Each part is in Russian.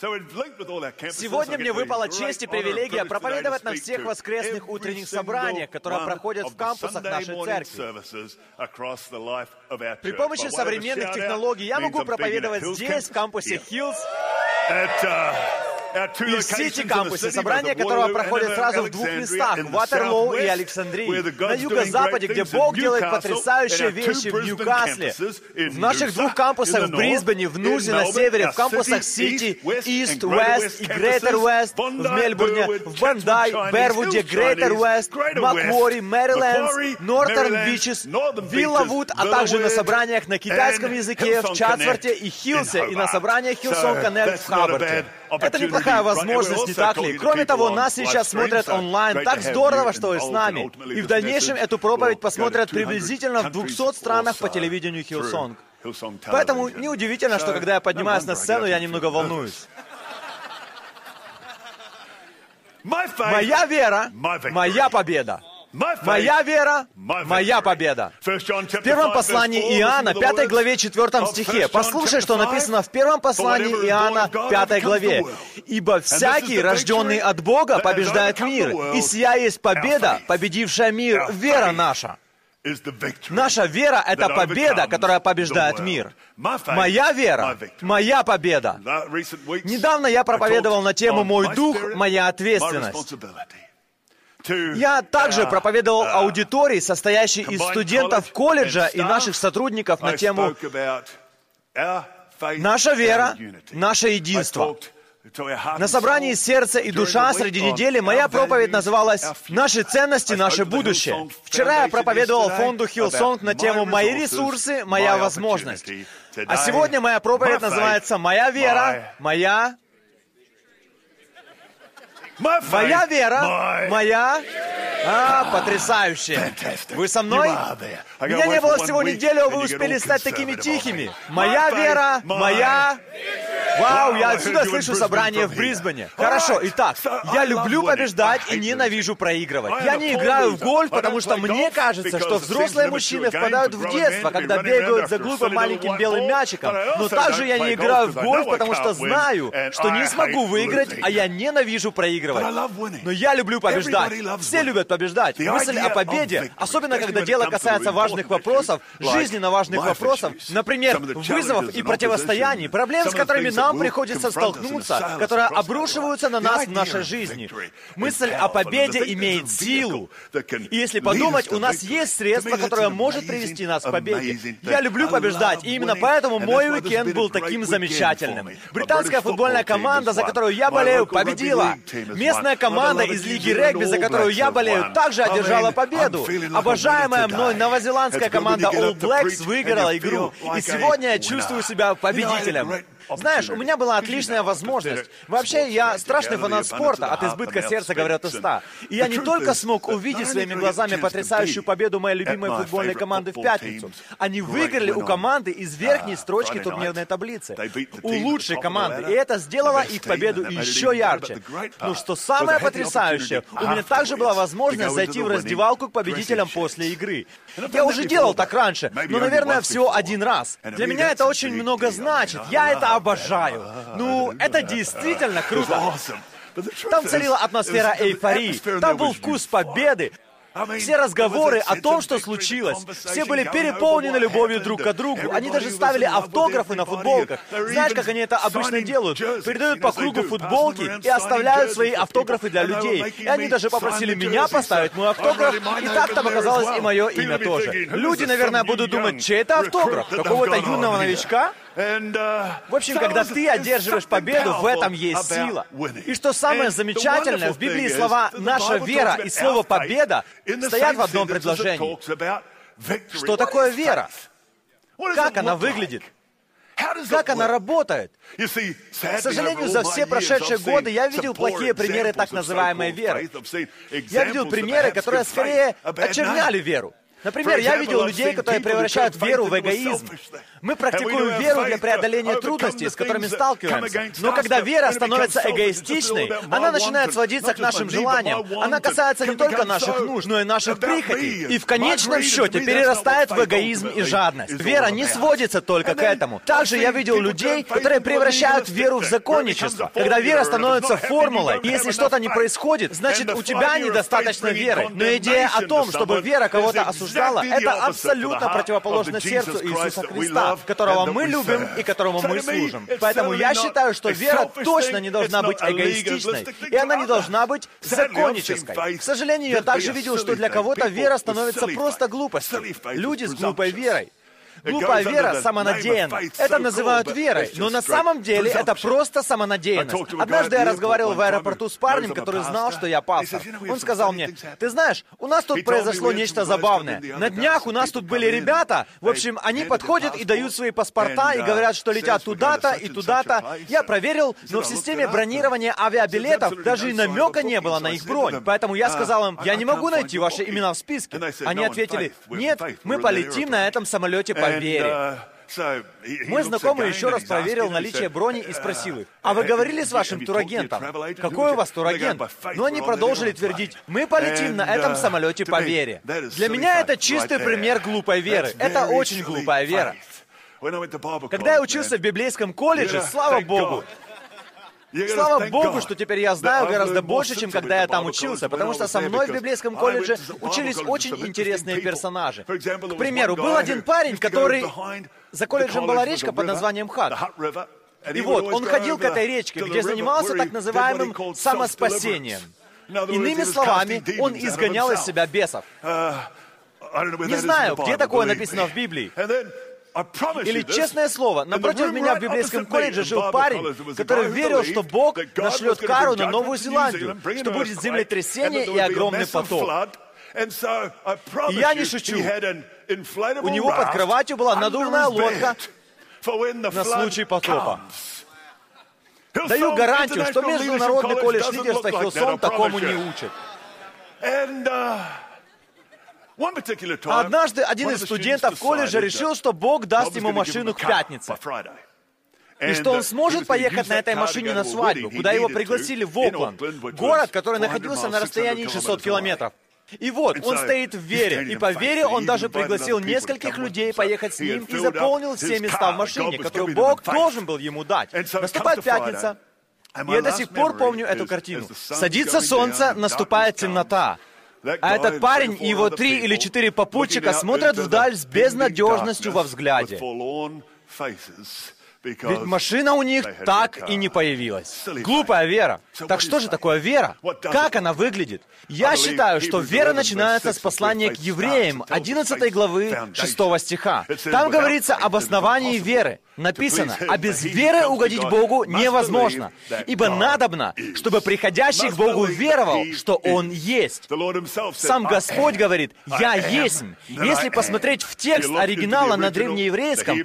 Сегодня мне выпала честь и привилегия проповедовать на всех воскресных утренних собраниях, которые проходят в кампусах нашей церкви. При помощи современных технологий я могу проповедовать здесь, в кампусе Хиллз, и в Сити-кампусе, собрание которого проходит сразу в двух местах, в Ватерлоу и Александрии, на юго-западе, где Бог делает потрясающие вещи в Ньюкасле, в наших двух кампусах в Брисбене, в Нузе на севере, в кампусах Сити, Ист, Уэст и Грейтер Уэст, в Мельбурне, в Бандай, Бервуде, Грейтер Уэст, Маквори, Мэрилендс, Нортерн Бичес, Виллавуд, а также на собраниях на китайском языке в Чатсворте и Хилсе, и на собраниях Hillsong Connect в Хаббарте. Это неплохая возможность, не так ли? Кроме того, нас сейчас смотрят онлайн. Так здорово, что вы с нами. И в дальнейшем эту проповедь посмотрят приблизительно в 200 странах по телевидению Hillsong. Поэтому неудивительно, что когда я поднимаюсь на сцену, я немного волнуюсь. Моя вера, моя победа. Моя вера, моя победа. В первом послании Иоанна, 5 главе, 4 стихе. Послушай, что написано в первом послании Иоанна, 5 главе. «Ибо всякий, рожденный от Бога, побеждает мир, и сия есть победа, победившая мир, вера наша». Наша вера — это победа, которая побеждает мир. Моя вера — моя победа. Недавно я проповедовал на тему «Мой дух — моя ответственность». Я также проповедовал аудитории, состоящей из студентов колледжа и наших сотрудников на тему «Наша вера, наше единство». На собрании «Сердце и душа» среди недели моя проповедь называлась «Наши ценности, наше будущее». Вчера я проповедовал фонду Hillsong на тему «Мои ресурсы, моя возможность». А сегодня моя проповедь называется «Моя вера, моя Моя вера, моя... А, потрясающе. Вы со мной? Меня не было всего неделю, а вы успели стать такими тихими. Моя вера, моя... Вау, я отсюда слышу собрание в Брисбене. Хорошо, итак, я люблю побеждать и ненавижу проигрывать. Я не играю в гольф, потому что мне кажется, что взрослые мужчины впадают в детство, когда бегают за глупым маленьким белым мячиком. Но также я не играю в гольф, потому что знаю, что не смогу выиграть, а я ненавижу проигрывать. Но я люблю побеждать. Все любят побеждать. Мысль о победе, особенно когда дело касается важных вопросов, жизненно важных вопросов, например, вызовов и противостояний, проблем, с которыми нам нам приходится столкнуться, которые обрушиваются на нас в нашей жизни. Мысль о победе имеет силу. И если подумать, у нас есть средство, которое может привести нас к победе. Я люблю побеждать, и именно поэтому мой уикенд был таким замечательным. Британская футбольная команда, за которую я болею, победила. Местная команда из Лиги регби, за которую я болею, также одержала победу. Обожаемая мной новозеландская команда All Blacks выиграла игру. И сегодня я чувствую себя победителем. Знаешь, у меня была отличная возможность. Вообще, я страшный фанат спорта, от избытка сердца говорят уста. И я не только смог увидеть своими глазами потрясающую победу моей любимой футбольной команды в пятницу. Они выиграли у команды из верхней строчки турнирной таблицы. У лучшей команды. И это сделало их победу еще ярче. Ну что самое потрясающее, у меня также была возможность зайти в раздевалку к победителям после игры. Я уже делал так раньше, но, наверное, всего один раз. Для меня это очень много значит. Я это обожаю. Ну, это действительно круто. Там царила атмосфера эйфории. Там был вкус победы. Все разговоры о том, что случилось, все были переполнены любовью друг к другу. Они даже ставили автографы на футболках. Знаешь, как они это обычно делают? Передают по кругу футболки и оставляют свои автографы для людей. И они даже попросили меня поставить мой автограф, и так там оказалось и мое имя тоже. Люди, наверное, будут думать, чей это автограф? Какого-то юного новичка? В общем, когда ты одерживаешь победу, в этом есть сила. И что самое замечательное, в Библии слова «наша вера» и слово «победа» стоят в одном предложении. Что такое вера? Как она выглядит? Как она работает? К сожалению, за все прошедшие годы я видел плохие примеры так называемой веры. Я видел примеры, которые скорее очерняли веру. Например, я видел людей, которые превращают веру в эгоизм. Мы практикуем веру для преодоления трудностей, с которыми сталкиваемся. Но когда вера становится эгоистичной, она начинает сводиться к нашим желаниям. Она касается не только наших нужд, но и наших прихотей. И в конечном счете перерастает в эгоизм и жадность. Вера не сводится только к этому. Также я видел людей, которые превращают веру в законничество. Когда вера становится формулой, и если что-то не происходит, значит у тебя недостаточно веры. Но идея о том, чтобы вера кого-то осуждала, это абсолютно противоположно сердцу Иисуса Христа, которого мы любим и которому мы служим. Поэтому я считаю, что вера точно не должна быть эгоистичной, и она не должна быть законнической. К сожалению, я также видел, что для кого-то вера становится просто глупостью. Люди с глупой верой. Глупая вера самонадеянна. Это называют верой, но на самом деле это просто самонадеянность. Однажды я разговаривал в аэропорту с парнем, который знал, что я пастор. Он сказал мне, ты знаешь, у нас тут произошло нечто забавное. На днях у нас тут были ребята, в общем, они подходят и дают свои паспорта и говорят, что летят туда-то и туда-то. Я проверил, но в системе бронирования авиабилетов даже и намека не было на их бронь. Поэтому я сказал им, я не могу найти ваши имена в списке. Они ответили, нет, мы полетим на этом самолете по вере. Мой знакомый еще раз проверил наличие брони и спросил их, «А вы говорили с вашим турагентом? Какой у вас турагент?» Но они продолжили твердить, «Мы полетим на этом самолете по вере». Для меня это чистый пример глупой веры. Это очень глупая вера. Когда я учился в библейском колледже, слава Богу, Слава Богу, что теперь я знаю гораздо больше, чем когда я там учился, потому что со мной в библейском колледже учились очень интересные персонажи. К примеру, был один парень, который... За колледжем была речка под названием Хат. И вот, он ходил к этой речке, где занимался так называемым самоспасением. Иными словами, он изгонял из себя бесов. Не знаю, где такое написано в Библии. Или, честное слово, напротив меня в библейском колледже жил парень, который верил, что Бог нашлет кару на Новую Зеландию, что будет землетрясение и огромный потоп. И я не шучу. У него под кроватью была надувная лодка на случай потопа. Даю гарантию, что Международный колледж лидерства Хилсон такому не учит. А однажды один из студентов колледжа решил, что Бог даст ему машину к пятнице. И что он сможет поехать на этой машине на свадьбу, куда его пригласили в Окленд, город, который находился на расстоянии 600 километров. И вот, он стоит в вере, и по вере он даже пригласил нескольких людей поехать с ним и заполнил все места в машине, которые Бог должен был ему дать. Наступает пятница, и я до сих пор помню эту картину. Садится солнце, наступает темнота. А этот парень и его три или четыре попутчика смотрят вдаль с безнадежностью во взгляде. Ведь машина у них так и не появилась. Глупая вера. Так что же такое вера? Как она выглядит? Я считаю, что вера начинается с послания к евреям, 11 главы 6 стиха. Там говорится об основании веры. Написано, а без веры угодить Богу невозможно, ибо надобно, чтобы приходящий к Богу веровал, что Он есть. Сам Господь говорит, «Я есть». Если посмотреть в текст оригинала на древнееврейском,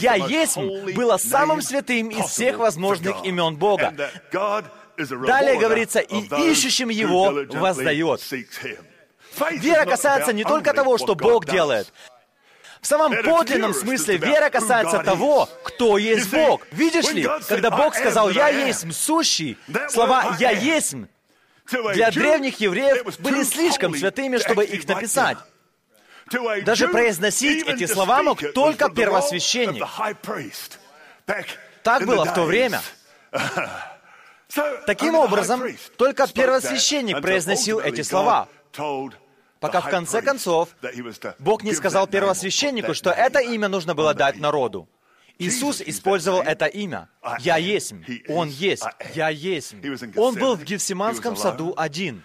«Я есть» было самым святым из всех возможных имен Бога. Далее говорится, «И ищущим Его воздает». Вера касается не только того, что Бог делает, в самом подлинном смысле вера касается того, кто есть Бог. Видишь ли, когда Бог сказал «Я есть сущий», слова «Я есть» для древних евреев были слишком святыми, чтобы их написать. Даже произносить эти слова мог только первосвященник. Так было в то время. Таким образом, только первосвященник произносил эти слова, пока в конце концов Бог не сказал первосвященнику, что это имя нужно было дать народу. Иисус использовал это имя. «Я есть». Он есть. «Я есть». Он был в Гефсиманском саду один.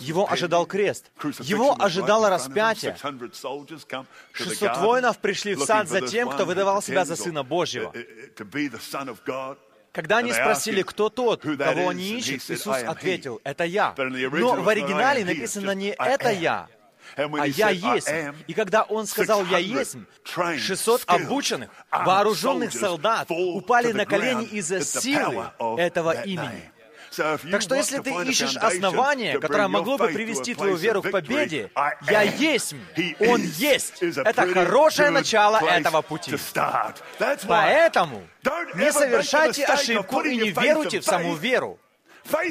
Его ожидал крест. Его ожидало распятие. 600 воинов пришли в сад за тем, кто выдавал себя за Сына Божьего. Когда они спросили, кто тот, кого они ищут, Иисус ответил, «Это я». Но в оригинале написано не «это я», а «Я есть». И когда он сказал «Я есть», 600 обученных, вооруженных солдат упали на колени из-за силы этого имени. Так что если ты ищешь основание, которое могло бы привести твою веру к победе, «Я есть», Он есть. Это хорошее начало этого пути. Поэтому не совершайте ошибку и не веруйте в саму веру.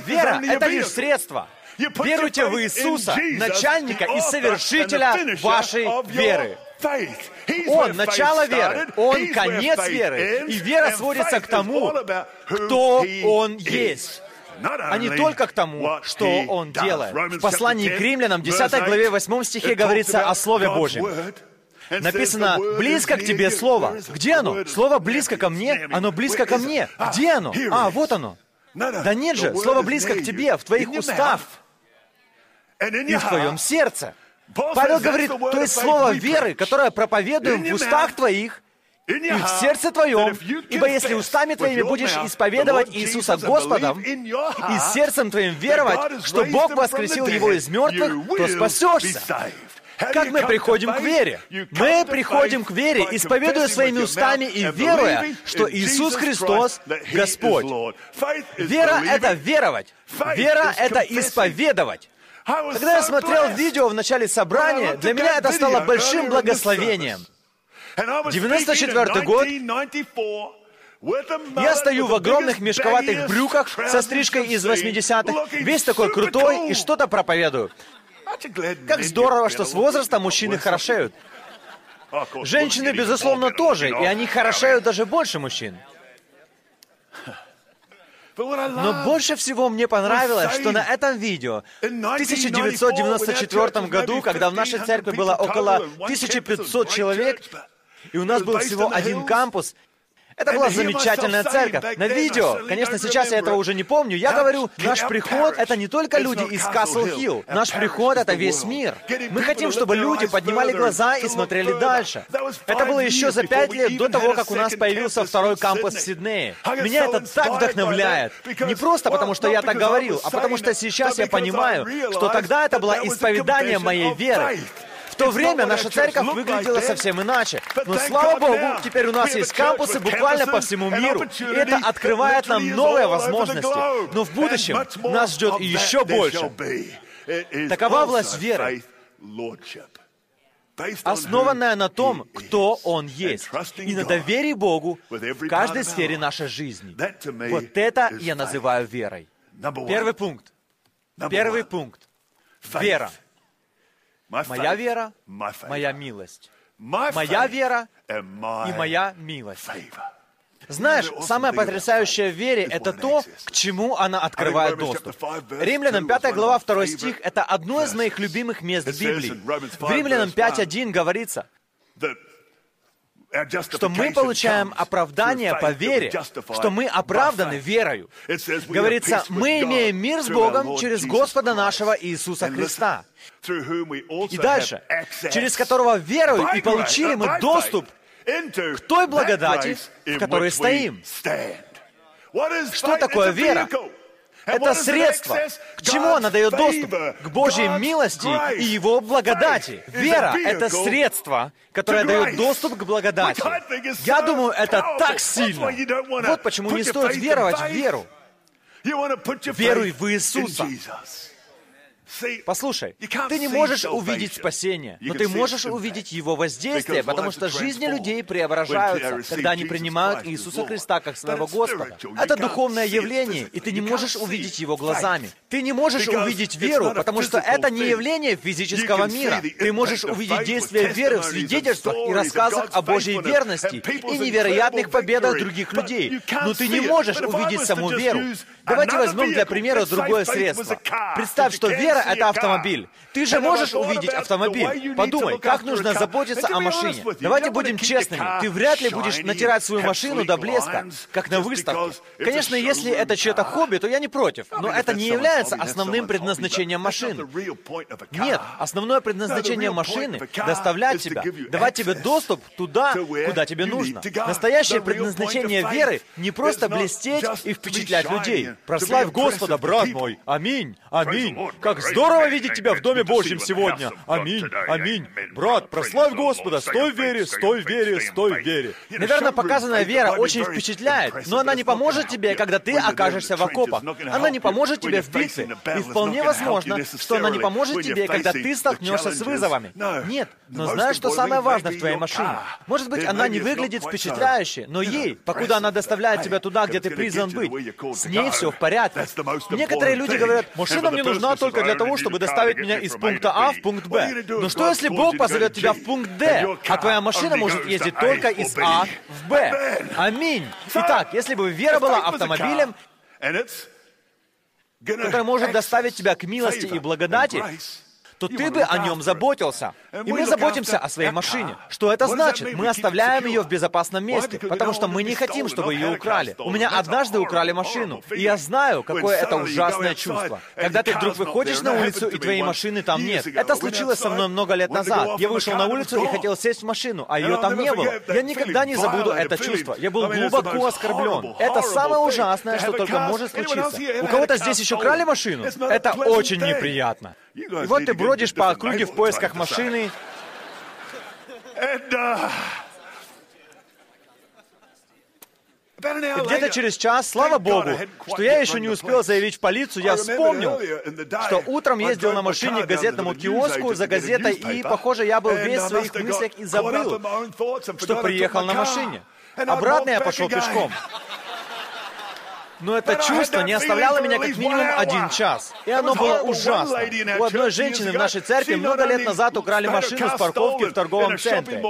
Вера — это лишь средство. Веруйте в Иисуса, начальника и совершителя вашей веры. Он начало веры, Он конец веры, и вера сводится к тому, кто Он есть а не только к тому, что Он делает. В послании к римлянам, 10 главе, 8 стихе говорится о Слове Божьем. Написано, близко к тебе Слово. Где оно? Слово близко ко мне, оно близко ко мне. Где оно? А, вот оно. Да нет же, Слово близко к тебе, в твоих устах и в твоем сердце. Павел говорит, то есть слово веры, которое проповедуем в устах твоих и в сердце твоем, ибо если устами твоими будешь исповедовать Иисуса Господом и сердцем твоим веровать, что Бог воскресил Его из мертвых, то спасешься. Как мы приходим к вере? Мы приходим к вере, исповедуя своими устами и веруя, что Иисус Христос — Господь. Вера — это веровать. Вера — это исповедовать. Когда я смотрел видео в начале собрания, для меня это стало большим благословением. 94 год, я стою в огромных мешковатых брюках со стрижкой из 80-х, весь такой крутой и что-то проповедую. Как здорово, что с возрастом мужчины хорошеют. Женщины, безусловно, тоже, и они хорошеют даже больше мужчин. Но больше всего мне понравилось, что на этом видео в 1994 году, когда в нашей церкви было около 1500 человек, и у нас был всего один кампус, это была замечательная церковь. На видео, конечно, сейчас я этого уже не помню, я говорю, наш приход — это не только люди из Касл Хилл. Наш приход — это весь мир. Мы хотим, чтобы люди поднимали глаза и смотрели дальше. Это было еще за пять лет до того, как у нас появился второй кампус в Сиднее. Меня это так вдохновляет. Не просто потому, что я так говорил, а потому что сейчас я понимаю, что тогда это было исповедание моей веры. В то время наша церковь выглядела совсем иначе. Но слава Богу, теперь у нас есть кампусы буквально по всему миру. И это открывает нам новые возможности. Но в будущем нас ждет еще больше. Такова власть веры основанная на том, кто Он есть, и на доверии Богу в каждой сфере нашей жизни. Вот это я называю верой. Первый пункт. Первый пункт. Вера. Моя вера, моя милость. Моя вера и моя милость. Знаешь, самое потрясающее в вере — это то, к чему она открывает доступ. Римлянам 5 глава 2 стих — это одно из моих любимых мест Библии. В Римлянам 5.1 говорится, что мы получаем оправдание по вере, что мы оправданы верою. Говорится, мы имеем мир с Богом через Господа нашего Иисуса Христа. И дальше, через которого верою и получили мы доступ к той благодати, в которой стоим. Что такое вера? Это средство. К чему она дает доступ? К Божьей милости и Его благодати. Вера — это средство, которое дает доступ к благодати. Я думаю, это так сильно. Вот почему не стоит веровать в веру. Веруй в Иисуса. Послушай, ты не можешь увидеть спасение, но ты можешь увидеть его воздействие, потому что жизни людей преображаются, когда они принимают Иисуса Христа как своего Господа. Это духовное явление, и ты не можешь увидеть его глазами. Ты не можешь увидеть веру, потому что это не явление физического мира. Ты можешь увидеть действие веры в свидетельствах и рассказах о Божьей верности и невероятных победах других людей. Но ты не можешь увидеть саму веру. Давайте возьмем для примера другое средство. Представь, что вера — это автомобиль. Ты же можешь увидеть автомобиль. Подумай, как нужно заботиться о машине. Давайте будем честными. Ты вряд ли будешь натирать свою машину до блеска, как на выставке. Конечно, если это чье-то хобби, то я не против. Но это не является основным предназначением машины. Нет, основное предназначение машины — доставлять тебя, давать тебе доступ туда, куда тебе нужно. Настоящее предназначение веры — не просто блестеть и впечатлять людей. Прославь Господа, брат мой. Аминь. Аминь. Как Здорово видеть тебя в Доме Божьем сегодня. Аминь, аминь. Брат, прославь Господа, стой в вере, стой в вере, стой в вере. Наверное, показанная вера очень впечатляет, но она не поможет тебе, когда ты окажешься в окопах. Она не поможет тебе в битве. И вполне возможно, что она не поможет тебе, когда ты столкнешься с вызовами. Нет, но знаешь, что самое важное в твоей машине? Может быть, она не выглядит впечатляюще, но ей, покуда она доставляет тебя туда, где ты призван быть, с ней все в порядке. Некоторые люди говорят, машина мне нужна только для того, чтобы доставить меня из пункта А в пункт Б. Но что, если Бог позовет тебя в пункт Д, а твоя машина может ездить только из А в Б? Аминь. Итак, если бы вера была автомобилем, который может доставить тебя к милости и благодати, то ты бы о нем заботился. И мы заботимся о своей машине. Что это значит? Мы оставляем ее в безопасном месте, потому что мы не хотим, чтобы ее украли. У меня однажды украли машину, и я знаю, какое это ужасное чувство. Когда ты вдруг выходишь на улицу, и твоей машины там нет. Это случилось со мной много лет назад. Я вышел на улицу и хотел сесть в машину, а ее там не было. Я никогда не забуду это чувство. Я был глубоко оскорблен. Это самое ужасное, что только может случиться. У кого-то здесь еще крали машину? Это очень неприятно. И вот ты бродишь по округе в поисках машины. Где-то через час, слава Богу, что я еще не успел заявить в полицию, я вспомнил, что утром ездил на машине к газетному киоску за газетой, и, похоже, я был весь в своих мыслях и забыл, что приехал на машине. Обратно я пошел пешком. Но это чувство не оставляло меня как минимум один час. И оно было ужасно. У одной женщины в нашей церкви много лет назад украли машину с парковки в торговом центре.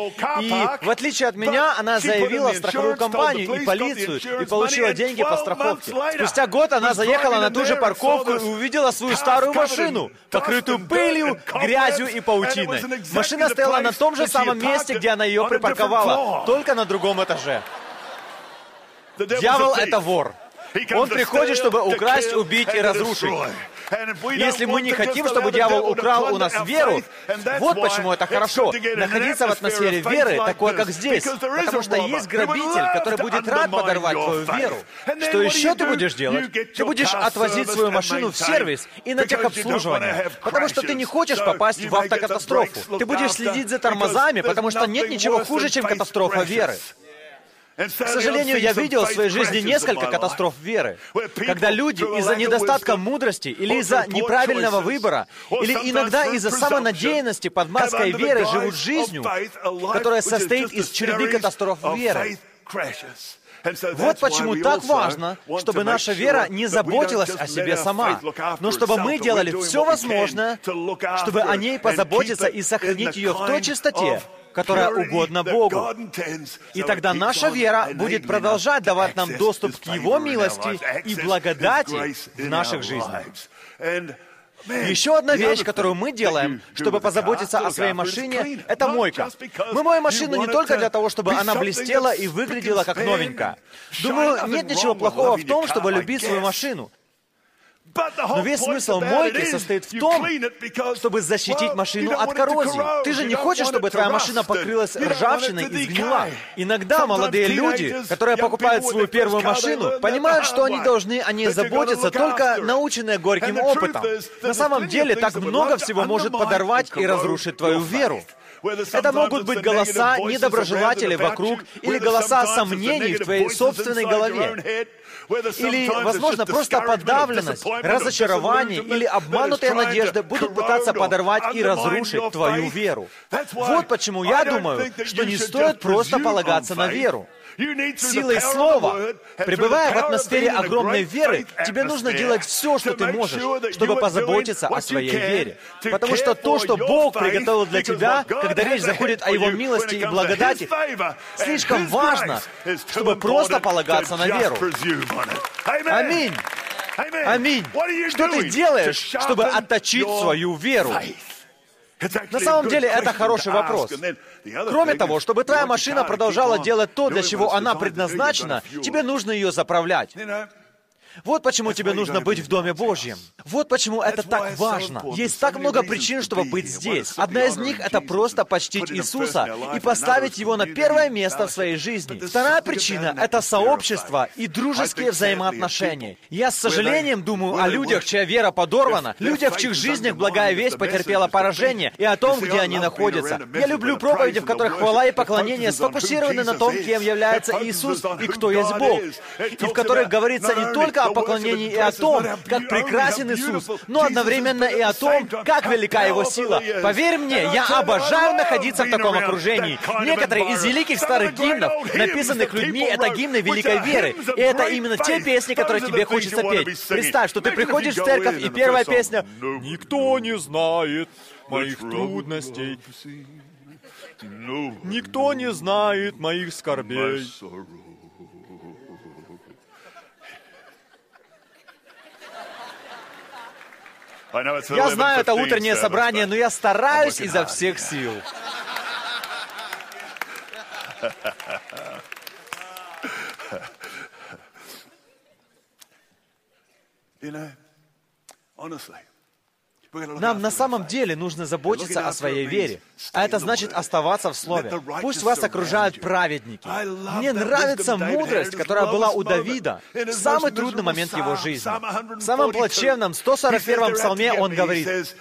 И, в отличие от меня, она заявила в страховую компанию и полицию и получила деньги по страховке. Спустя год она заехала на ту же парковку и увидела свою старую машину, покрытую пылью, грязью и паутиной. Машина стояла на том же самом месте, где она ее припарковала, только на другом этаже. Дьявол — это вор. Он приходит, чтобы украсть, убить и разрушить. Если мы не хотим, чтобы дьявол украл у нас веру, вот почему это хорошо. Находиться в атмосфере веры, такой, как здесь. Потому что есть грабитель, который будет рад подорвать твою веру. Что еще ты будешь делать? Ты будешь отвозить свою машину в сервис и на техобслуживание. Потому что ты не хочешь попасть в автокатастрофу. Ты будешь следить за тормозами, потому что нет ничего хуже, чем катастрофа веры. К сожалению, я видел в своей жизни несколько катастроф веры, когда люди из-за недостатка мудрости или из-за неправильного выбора, или иногда из-за самонадеянности под маской веры живут жизнью, которая состоит из череды катастроф веры. Вот почему так важно, чтобы наша вера не заботилась о себе сама, но чтобы мы делали все возможное, чтобы о ней позаботиться и сохранить ее в той чистоте, которая угодна Богу. И тогда наша вера будет продолжать давать нам доступ к Его милости и благодати в наших жизнях. Еще одна вещь, которую мы делаем, чтобы позаботиться о своей машине, это мойка. Мы моем машину не только для того, чтобы она блестела и выглядела как новенькая. Думаю, нет ничего плохого в том, чтобы любить свою машину. Но весь смысл мойки состоит в том, чтобы защитить машину от коррозии. Ты же не хочешь, чтобы твоя машина покрылась ржавчиной и сгнила. Иногда молодые люди, которые покупают свою первую машину, понимают, что они должны о ней заботиться, только наученные горьким опытом. На самом деле, так много всего может подорвать и разрушить твою веру. Это могут быть голоса недоброжелателей вокруг или голоса сомнений в твоей собственной голове. Или, возможно, просто подавленность, разочарование или обманутые надежды будут пытаться подорвать и разрушить твою веру. Вот почему я думаю, что не стоит просто полагаться на веру. Силой слова, пребывая в атмосфере огромной веры, тебе нужно делать все, что ты можешь, чтобы позаботиться о своей вере. Потому что то, что Бог приготовил для тебя, когда речь заходит о Его милости и благодати, слишком важно, чтобы просто полагаться на веру. Аминь. Аминь. Что ты делаешь, чтобы отточить свою веру? На самом деле, это хороший вопрос. Кроме того, чтобы твоя машина продолжала делать то, для чего она предназначена, тебе нужно ее заправлять. Вот почему тебе нужно быть в Доме Божьем. Вот почему это так важно. Есть так много причин, чтобы быть здесь. Одна из них — это просто почтить Иисуса и поставить Его на первое место в своей жизни. Вторая причина — это сообщество и дружеские взаимоотношения. Я с сожалением думаю о людях, чья вера подорвана, людях, в чьих жизнях благая весть потерпела поражение, и о том, где они находятся. Я люблю проповеди, в которых хвала и поклонение сфокусированы на том, кем является Иисус и кто есть Бог, и в которых говорится не только о поклонении и о том, как прекрасен Иисус, но одновременно и о том, как велика Его сила. Поверь мне, я обожаю находиться в таком окружении. Некоторые из великих старых гимнов, написанных людьми, это гимны великой веры. И это именно те песни, которые тебе хочется петь. Представь, что ты приходишь в церковь, и первая песня «Никто не знает моих трудностей, никто не знает моих скорбей». Я знаю, это утреннее собрание, но я стараюсь изо всех сил. Нам на самом деле нужно заботиться о своей вере. А это значит оставаться в Слове. Пусть вас окружают праведники. Мне нравится мудрость, которая была у Давида в самый трудный момент его жизни. В самом плачевном 141-м псалме он говорит,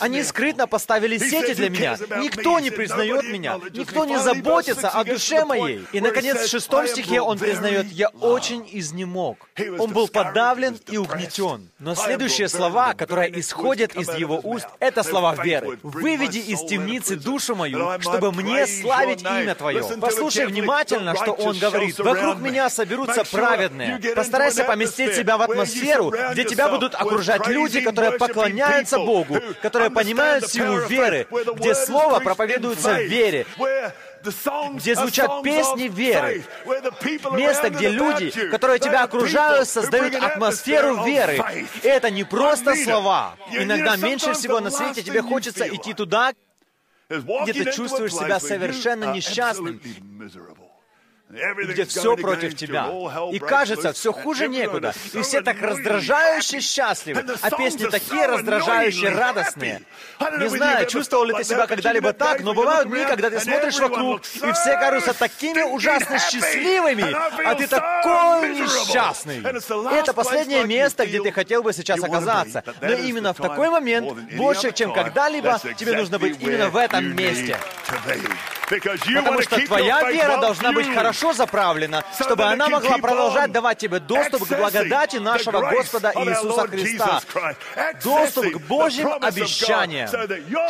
«Они скрытно поставили сети для меня. Никто не признает меня. Никто не заботится о душе моей». И, наконец, в шестом стихе он признает, «Я очень изнемог». Он был подавлен и угнетен. Но следующие слова, которые исходят из из его уст, это слова веры. «Выведи из темницы душу мою, чтобы мне славить имя Твое». Послушай внимательно, что он говорит. «Вокруг меня соберутся праведные». Постарайся поместить себя в атмосферу, где тебя будут окружать люди, которые поклоняются Богу, которые понимают силу веры, где Слово проповедуется в вере, где звучат песни веры. Место, где люди, которые тебя окружают, создают атмосферу веры. И это не просто слова. Иногда меньше всего на свете тебе хочется идти туда, где ты чувствуешь себя совершенно несчастным где все против тебя. И кажется, все хуже некуда. И все так раздражающе счастливы, а песни такие раздражающие радостные. Не знаю, чувствовал ли ты себя когда-либо так, но бывают дни, когда ты смотришь вокруг, и все кажутся такими ужасно счастливыми, а ты такой несчастный. И это последнее место, где ты хотел бы сейчас оказаться. Но именно в такой момент, больше, чем когда-либо, тебе нужно быть именно в этом месте. Потому что твоя вера должна быть хорошо заправлена, чтобы она могла продолжать давать тебе доступ к благодати нашего Господа Иисуса Христа, доступ к Божьим обещаниям,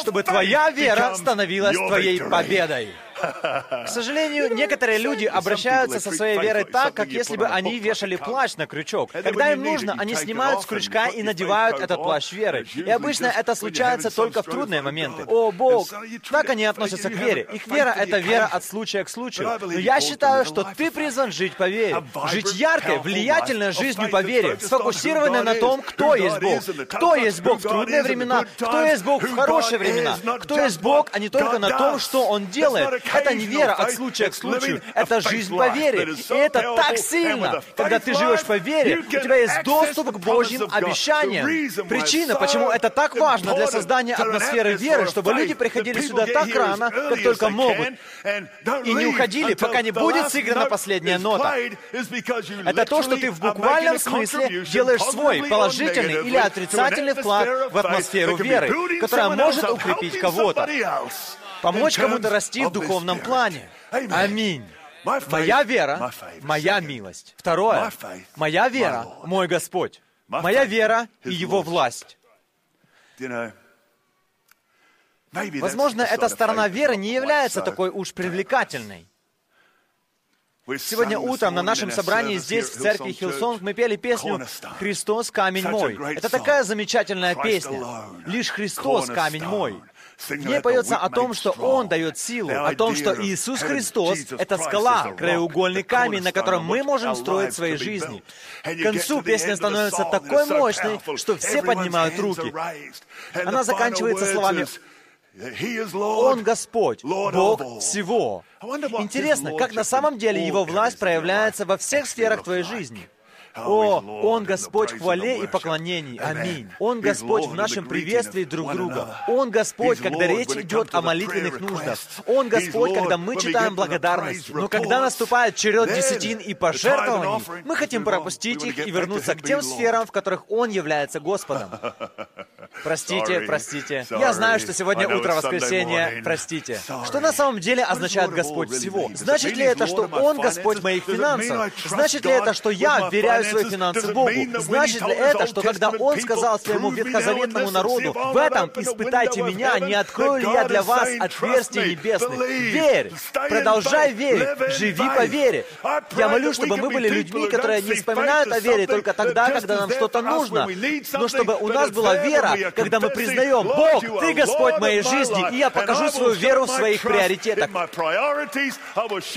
чтобы твоя вера становилась твоей победой. К сожалению, некоторые люди обращаются со своей верой так, как если бы они вешали плащ на крючок. Когда им нужно, они снимают с крючка и надевают этот плащ веры. И обычно это случается только в трудные моменты. О, Бог! Так они относятся к вере. Их вера — это вера от случая к случаю. Но я считаю, что ты призван жить по вере. Жить яркой, влиятельной жизнью по вере, сфокусированной на том, кто есть Бог. Кто есть Бог в трудные времена, кто есть Бог в хорошие времена, кто есть Бог, а не только на том, что Он делает. Это не вера от случая к случаю, это жизнь по вере. И это так сильно, когда ты живешь по вере, у тебя есть доступ к Божьим обещаниям. Причина, почему это так важно для создания атмосферы веры, чтобы люди приходили сюда так рано, как только могут, и не уходили, пока не будет сыграна последняя нота. Это то, что ты в буквальном смысле делаешь свой положительный или отрицательный вклад в атмосферу веры, которая может укрепить кого-то помочь кому-то расти в духовном плане. Аминь. Моя вера — моя милость. Второе — моя вера — мой Господь. Моя вера и Его власть. Возможно, эта сторона веры не является такой уж привлекательной. Сегодня утром на нашем собрании здесь, в церкви Hillsong, мы пели песню «Христос, камень мой». Это такая замечательная песня. «Лишь Христос, камень мой». В ней поется о том, что Он дает силу, о том, что Иисус Христос — это скала, краеугольный камень, на котором мы можем строить свои жизни. К концу песня становится такой мощной, что все поднимают руки. Она заканчивается словами он Господь, Бог всего. Интересно, как на самом деле Его власть проявляется во всех сферах твоей жизни. О, Он Господь в хвале и поклонении. Аминь. Он Господь в нашем приветствии друг друга. Он Господь, когда речь идет о молитвенных нуждах. Он Господь, когда мы читаем благодарность. Но когда наступает черед десятин и пожертвований, мы хотим пропустить их и вернуться к тем сферам, в которых Он является Господом. Простите, простите. Я знаю, что сегодня утро воскресенья. Простите. Что на самом деле означает Господь всего? Значит ли это, что Он Господь моих финансов? Значит ли это, что я вверяю свои финансы Богу? Значит ли это, что когда Он сказал своему ветхозаветному народу, «В этом испытайте меня, не открою ли я для вас отверстий небесных?» Верь! Продолжай верить! Живи по вере! Я молю, чтобы мы были людьми, которые не вспоминают о вере только тогда, когда нам что-то нужно, но чтобы у нас была вера, когда мы признаем, Бог, Ты Господь моей жизни, и я покажу свою веру в своих приоритетах.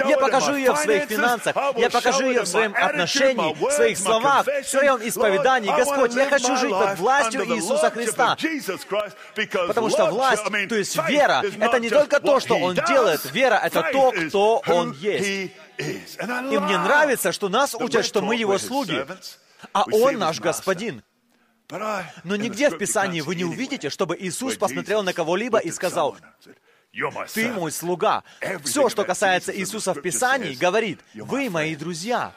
Я покажу ее в своих финансах, я покажу ее в своем отношении, в своих словах, в своем исповедании. Господь, я хочу жить под властью Иисуса Христа. Потому что власть, то есть вера, это не только то, что Он делает. Вера — это то, кто Он есть. И мне нравится, что нас учат, что мы Его слуги, а Он наш Господин. Но нигде в Писании вы не увидите, чтобы Иисус посмотрел на кого-либо и сказал, «Ты мой слуга». Все, что касается Иисуса в Писании, говорит, «Вы мои друзья».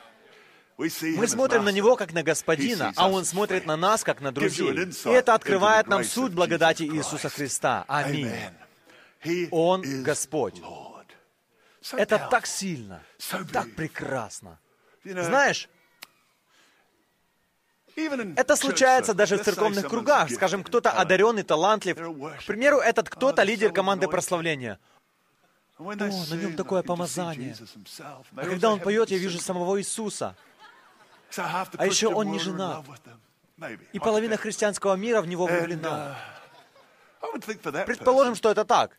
Мы смотрим на Него как на Господина, а Он смотрит на нас как на друзей. И это открывает нам суть благодати Иисуса Христа. Аминь. Он Господь. Это так сильно, так прекрасно. Знаешь, это случается даже в церковных кругах. Скажем, кто-то одаренный, талантлив. К примеру, этот кто-то лидер команды прославления. О, на нем такое помазание. А когда он поет, я вижу самого Иисуса. А еще он не женат. И половина христианского мира в него влюблена. Предположим, что это так.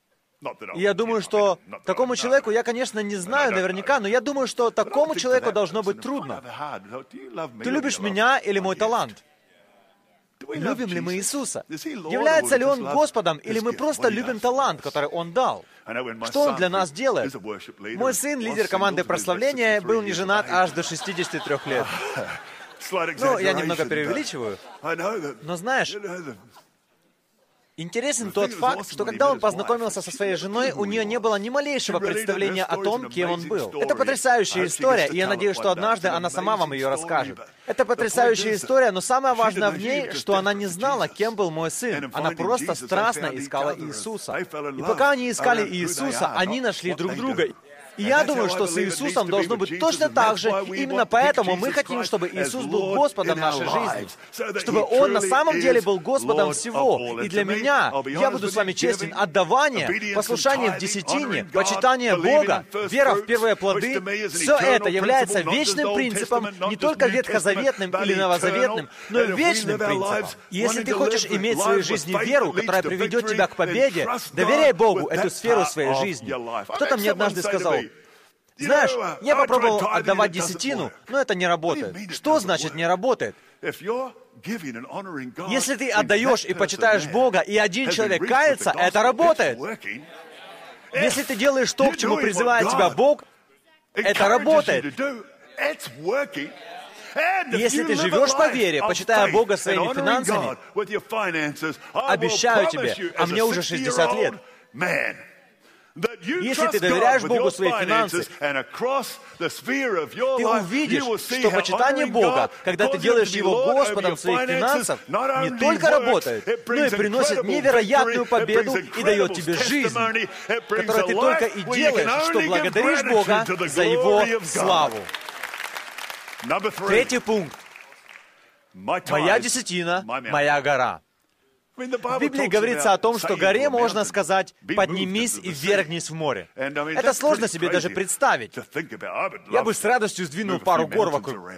И я думаю, что такому человеку, я, конечно, не знаю наверняка, но я думаю, что такому человеку должно быть трудно. Ты любишь меня или мой талант? Любим ли мы Иисуса? Является ли Он Господом, или мы просто любим талант, который Он дал? Что Он для нас делает? Мой сын, лидер команды прославления, был не женат аж до 63 лет. Ну, я немного преувеличиваю. Но знаешь, Интересен тот факт, что когда он познакомился со своей женой, у нее не было ни малейшего представления о том, кем он был. Это потрясающая история, и я надеюсь, что однажды она сама вам ее расскажет. Это потрясающая история, но самое важное в ней, что она не знала, кем был мой сын. Она просто страстно искала Иисуса. И пока они искали Иисуса, они нашли друг друга. И я думаю, что с Иисусом должно быть точно так же. Именно поэтому мы хотим, чтобы Иисус был Господом нашей жизни. Чтобы Он на самом деле был Господом всего. И для меня, я буду с вами честен, отдавание, послушание в десятине, почитание Бога, вера в первые плоды, все это является вечным принципом, не только ветхозаветным или новозаветным, но и вечным принципом. И если ты хочешь иметь в своей жизни веру, которая приведет тебя к победе, доверяй Богу эту сферу своей жизни. Кто-то мне однажды сказал, знаешь, я попробовал отдавать десятину, но это не работает. Что значит не работает? Если ты отдаешь и почитаешь Бога, и один человек кается, это работает. Если ты делаешь то, к чему призывает тебя Бог, это работает. Если ты живешь по вере, почитая Бога своими финансами, обещаю тебе, а мне уже 60 лет, если ты доверяешь Богу свои финансы, ты увидишь, что почитание Бога, когда ты делаешь Его Господом своих финансов, не только работает, но и приносит невероятную победу и дает тебе жизнь, которую ты только и делаешь, что благодаришь Бога за Его славу. Третий пункт. Моя десятина, моя гора. В Библии говорится о том, что горе можно сказать «поднимись и ввергнись в море». Это сложно себе даже представить. Я бы с радостью сдвинул пару гор вокруг.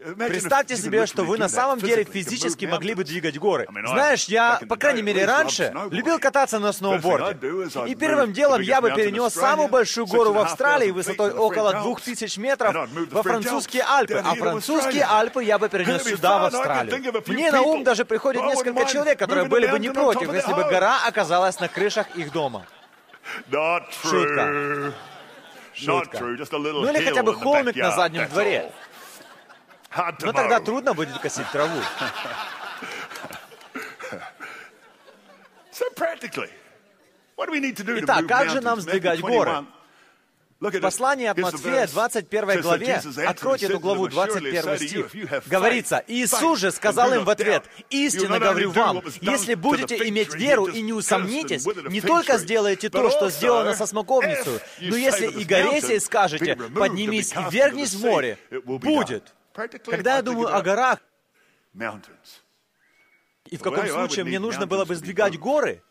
Представьте себе, что вы на самом деле физически могли бы двигать горы. Знаешь, я, по крайней мере, раньше любил кататься на сноуборде. И первым делом я бы перенес самую большую гору в Австралии высотой около 2000 метров во французские Альпы. А французские Альпы я бы перенес сюда, в Австралию. Мне на ум даже приходит несколько человек, которые были бы не против, если бы гора оказалась на крышах их дома. Шутка. Шутка. Ну или хотя бы холмик на заднем дворе. Но тогда трудно будет косить траву. Итак, как же нам сдвигать горы? В послании от Матфея, 21 главе, откройте эту главу, 21 стих, говорится, «Иисус же сказал им в ответ, «Истинно говорю вам, если будете иметь веру и не усомнитесь, не только сделаете то, что сделано со смоковницей, но если и горе сей скажете, поднимись и вернись в море, будет». Когда я думаю о горах, и в каком случае мне нужно было бы сдвигать горы,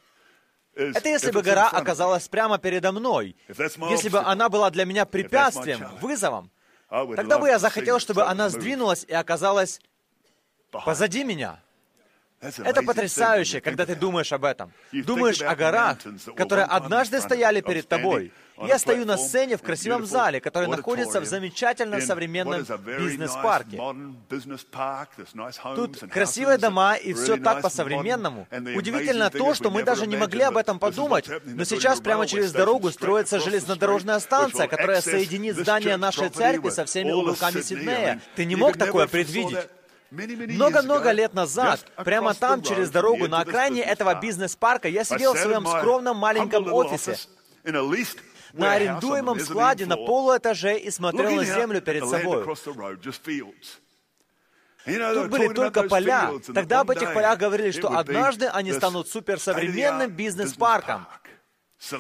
это если бы гора оказалась прямо передо мной, если бы она была для меня препятствием, вызовом, тогда бы я захотел, чтобы она сдвинулась и оказалась позади меня. Это потрясающе, когда ты думаешь об этом. Думаешь о горах, которые однажды стояли перед тобой. Я стою на сцене в красивом зале, который находится в замечательном современном бизнес-парке. Тут красивые дома и все так по-современному. Удивительно то, что мы даже не могли об этом подумать, но сейчас прямо через дорогу строится железнодорожная станция, которая соединит здание нашей церкви со всеми уголками Сиднея. Ты не мог такое предвидеть. Много-много лет назад, прямо там, через дорогу, на окраине этого бизнес-парка, я сидел в своем скромном маленьком офисе на арендуемом складе на полуэтаже и смотрел на землю перед собой. Тут были только поля. Тогда об этих полях говорили, что однажды они станут суперсовременным бизнес-парком,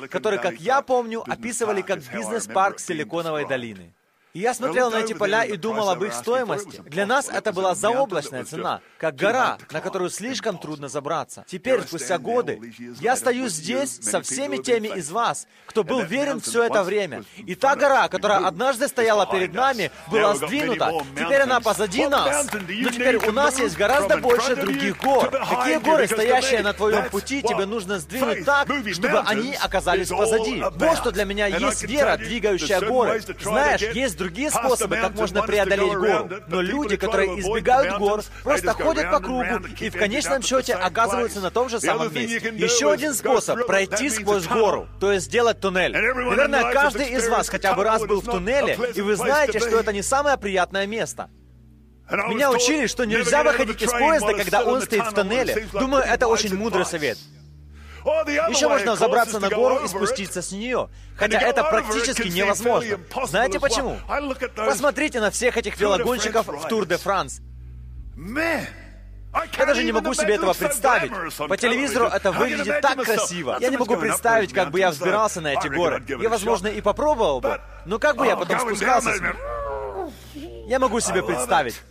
который, как я помню, описывали как бизнес-парк Силиконовой долины. И я смотрел на эти поля и думал об их стоимости. Для нас это была заоблачная цена, как гора, на которую слишком трудно забраться. Теперь, спустя годы, я стою здесь со всеми теми из вас, кто был верен все это время. И та гора, которая однажды стояла перед нами, была сдвинута. Теперь она позади нас. Но теперь у нас есть гораздо больше других гор. Какие горы, стоящие на твоем пути, тебе нужно сдвинуть так, чтобы они оказались позади. Вот что для меня есть вера, двигающая горы. Знаешь, есть другие способы, как можно преодолеть гору. Но люди, которые избегают гор, просто ходят по кругу и в конечном счете оказываются на том же самом месте. Еще один способ — пройти сквозь гору, то есть сделать туннель. Наверное, каждый из вас хотя бы раз был в туннеле, и вы знаете, что это не самое приятное место. Меня учили, что нельзя выходить из поезда, когда он стоит в тоннеле. Думаю, это очень мудрый совет. Еще можно забраться на гору и спуститься с нее, хотя это практически невозможно. Знаете почему? Посмотрите на всех этих велогонщиков в Тур де Франс. Я даже не могу себе этого представить. По телевизору это выглядит так красиво. Я не могу представить, как бы я взбирался на эти горы. Я, возможно, и попробовал бы, но как бы я потом спускался с них? Я могу себе представить.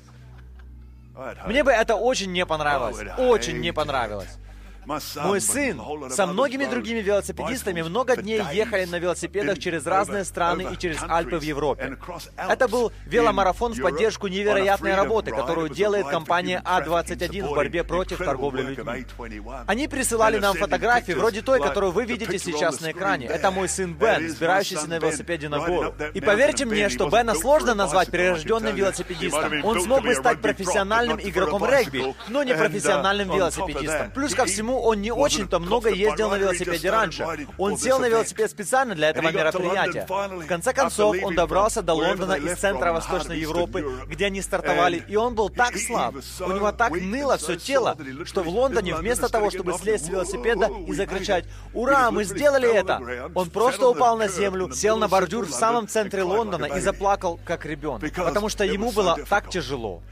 Мне бы это очень не понравилось. Очень не понравилось. Мой сын со многими другими велосипедистами много дней ехали на велосипедах через разные страны и через Альпы в Европе. Это был веломарафон в поддержку невероятной работы, которую делает компания А21 в борьбе против торговли людьми. Они присылали нам фотографии, вроде той, которую вы видите сейчас на экране. Это мой сын Бен, взбирающийся на велосипеде на гору. И поверьте мне, что Бена сложно назвать прирожденным велосипедистом. Он смог бы стать профессиональным игроком регби, но не профессиональным велосипедистом. Плюс ко всему, он не очень-то много ездил на велосипеде раньше. Он сел на велосипед специально для этого мероприятия. В конце концов, он добрался до Лондона из центра Восточной Европы, где они стартовали, и он был так слаб, у него так ныло все тело, что в Лондоне вместо того, чтобы слезть с велосипеда и закричать «Ура, мы сделали это!», он просто упал на землю, сел на бордюр в самом центре Лондона и заплакал, как ребенок, потому что ему было так тяжело.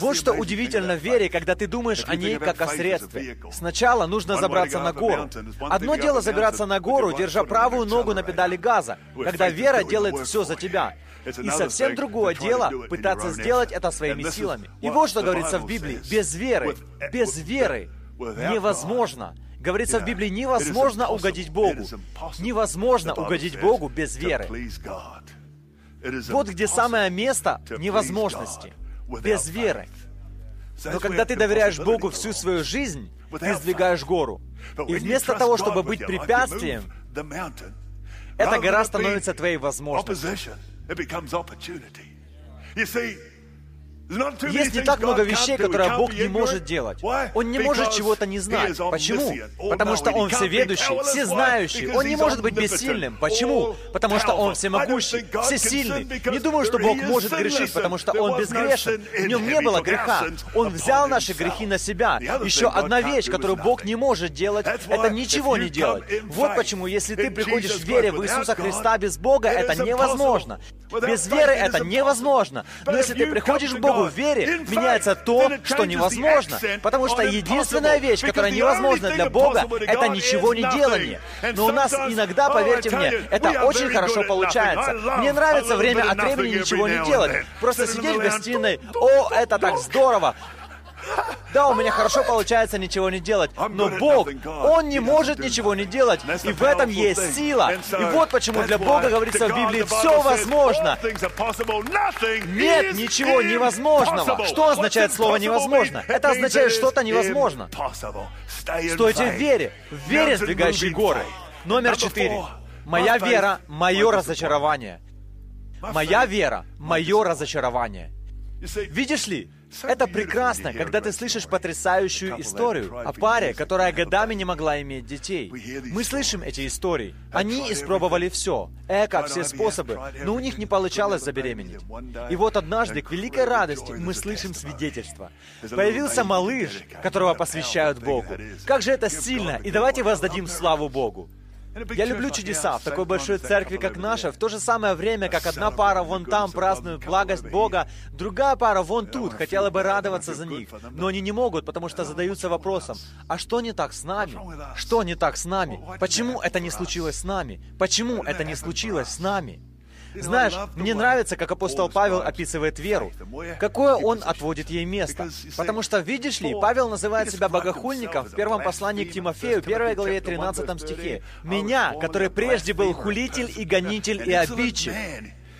Вот что удивительно в вере, когда ты думаешь о ней как о средстве. Сначала нужно забраться на гору. Одно дело забираться на гору, держа правую ногу на педали газа, когда вера делает все за тебя. И совсем другое дело пытаться сделать это своими силами. И вот что говорится в Библии. Без веры, без веры невозможно. Говорится в Библии, невозможно угодить Богу. Невозможно угодить Богу без веры. Вот где самое место невозможности без веры. Но когда ты доверяешь Богу всю свою жизнь, ты сдвигаешь гору. И вместо того, чтобы быть препятствием, эта гора становится твоей возможностью. Есть не так много вещей, которые Бог не может делать. Он не может чего-то не знать. Почему? Потому что Он всеведущий, всезнающий. Он не может быть бессильным. Почему? Потому что Он всемогущий, всесильный. Не думаю, что Бог может грешить, потому что Он безгрешен. В Нем не было греха. Он взял наши грехи на себя. Еще одна вещь, которую Бог не может делать, это ничего не делать. Вот почему, если ты приходишь в вере в Иисуса Христа без Бога, это невозможно. Без веры это невозможно. Но если ты приходишь к Богу в вере, меняется то, что невозможно. Потому что единственная вещь, которая невозможна для Бога, это ничего не делание. Но у нас иногда, поверьте мне, это очень хорошо получается. Мне нравится время от времени ничего не делать. Просто сидеть в гостиной. О, это так здорово! Да, у меня хорошо получается ничего не делать, но Бог, Он не может ничего не делать, и в этом есть сила. И вот почему для Бога говорится в Библии, все возможно. Нет ничего невозможного. Что означает слово «невозможно»? Это означает что-то невозможно. Стойте в вере, в вере, сдвигающей горы. Номер четыре. Моя вера — мое разочарование. Моя вера — мое разочарование. Видишь ли, это прекрасно, когда ты слышишь потрясающую историю о паре, которая годами не могла иметь детей. Мы слышим эти истории. Они испробовали все, эко, все способы, но у них не получалось забеременеть. И вот однажды, к великой радости, мы слышим свидетельство. Появился малыш, которого посвящают Богу. Как же это сильно! И давайте воздадим славу Богу. Я люблю чудеса. В такой большой церкви, как наша, в то же самое время, как одна пара вон там празднует благость Бога, другая пара вон тут хотела бы радоваться за них. Но они не могут, потому что задаются вопросом, а что не так с нами? Что не так с нами? Почему это не случилось с нами? Почему это не случилось с нами? Знаешь, мне нравится, как апостол Павел описывает веру. Какое он отводит ей место. Потому что, видишь ли, Павел называет себя богохульником в первом послании к Тимофею, 1 главе 13 стихе. «Меня, который прежде был хулитель и гонитель и обидчик,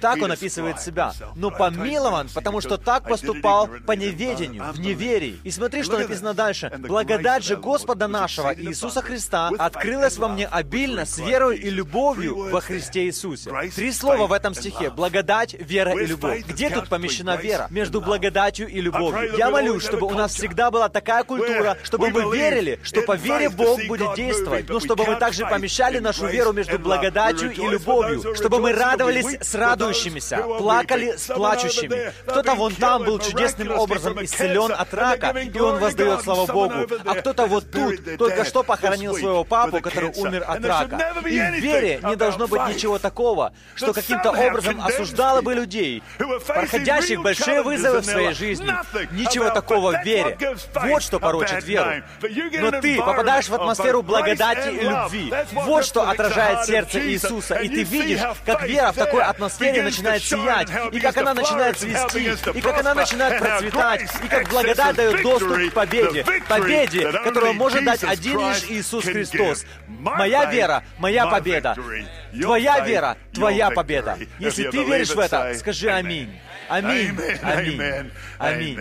так он описывает себя. Но помилован, потому что так поступал по неведению, в неверии. И смотри, что написано дальше. «Благодать же Господа нашего Иисуса Христа открылась во мне обильно с верой и любовью во Христе Иисусе». Три слова в этом стихе. Благодать, вера и любовь. Где тут помещена вера? Между благодатью и любовью. Я молюсь, чтобы у нас всегда была такая культура, чтобы мы верили, что по вере Бог будет действовать, но чтобы мы также помещали нашу веру между благодатью и любовью, чтобы мы радовались с радостью радующимися, плакали с плачущими. Кто-то вон там был чудесным образом исцелен от рака, и он воздает слава Богу. А кто-то вот тут только что похоронил своего папу, который умер от рака. И в вере не должно быть ничего такого, что каким-то образом осуждало бы людей, проходящих большие вызовы в своей жизни. Ничего такого в вере. Вот что порочит веру. Но ты попадаешь в атмосферу благодати и любви. Вот что отражает сердце Иисуса. И ты видишь, как вера в такой атмосфере Библия начинает сиять, и как она начинает цвести, и как она начинает процветать, и как благодать дает доступ к победе. Победе, которую может дать один лишь Иисус Христос. Моя вера, моя победа. Твоя вера, твоя победа. Если ты веришь в это, скажи аминь. Аминь. Аминь. Аминь.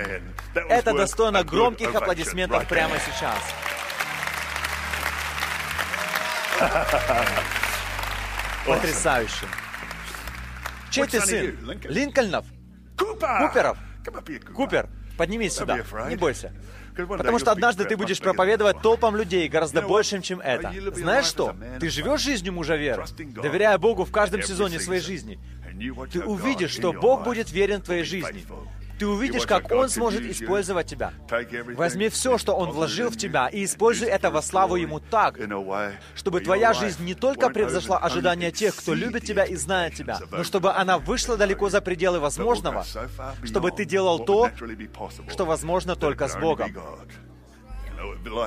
Это достойно громких аплодисментов прямо сейчас. Потрясающе. Чей ты сын? Линкольнов? Куперов? Купер, поднимись сюда, не бойся. Потому что однажды ты будешь проповедовать толпам людей гораздо большим, чем это. Знаешь что? Ты живешь жизнью мужа веры, доверяя Богу в каждом сезоне своей жизни. Ты увидишь, что Бог будет верен твоей жизни. Ты увидишь, как Он сможет использовать тебя. Возьми все, что Он вложил в тебя, и используй это во славу Ему так, чтобы твоя жизнь не только превзошла ожидания тех, кто любит тебя и знает тебя, но чтобы она вышла далеко за пределы возможного, чтобы ты делал то, что возможно только с Богом.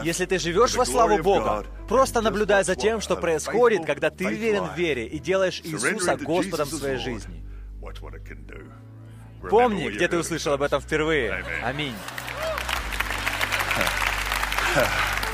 Если ты живешь во славу Бога, просто наблюдай за тем, что происходит, когда ты верен в вере и делаешь Иисуса Господом своей жизни. Помни, где ты услышал об этом впервые. Аминь.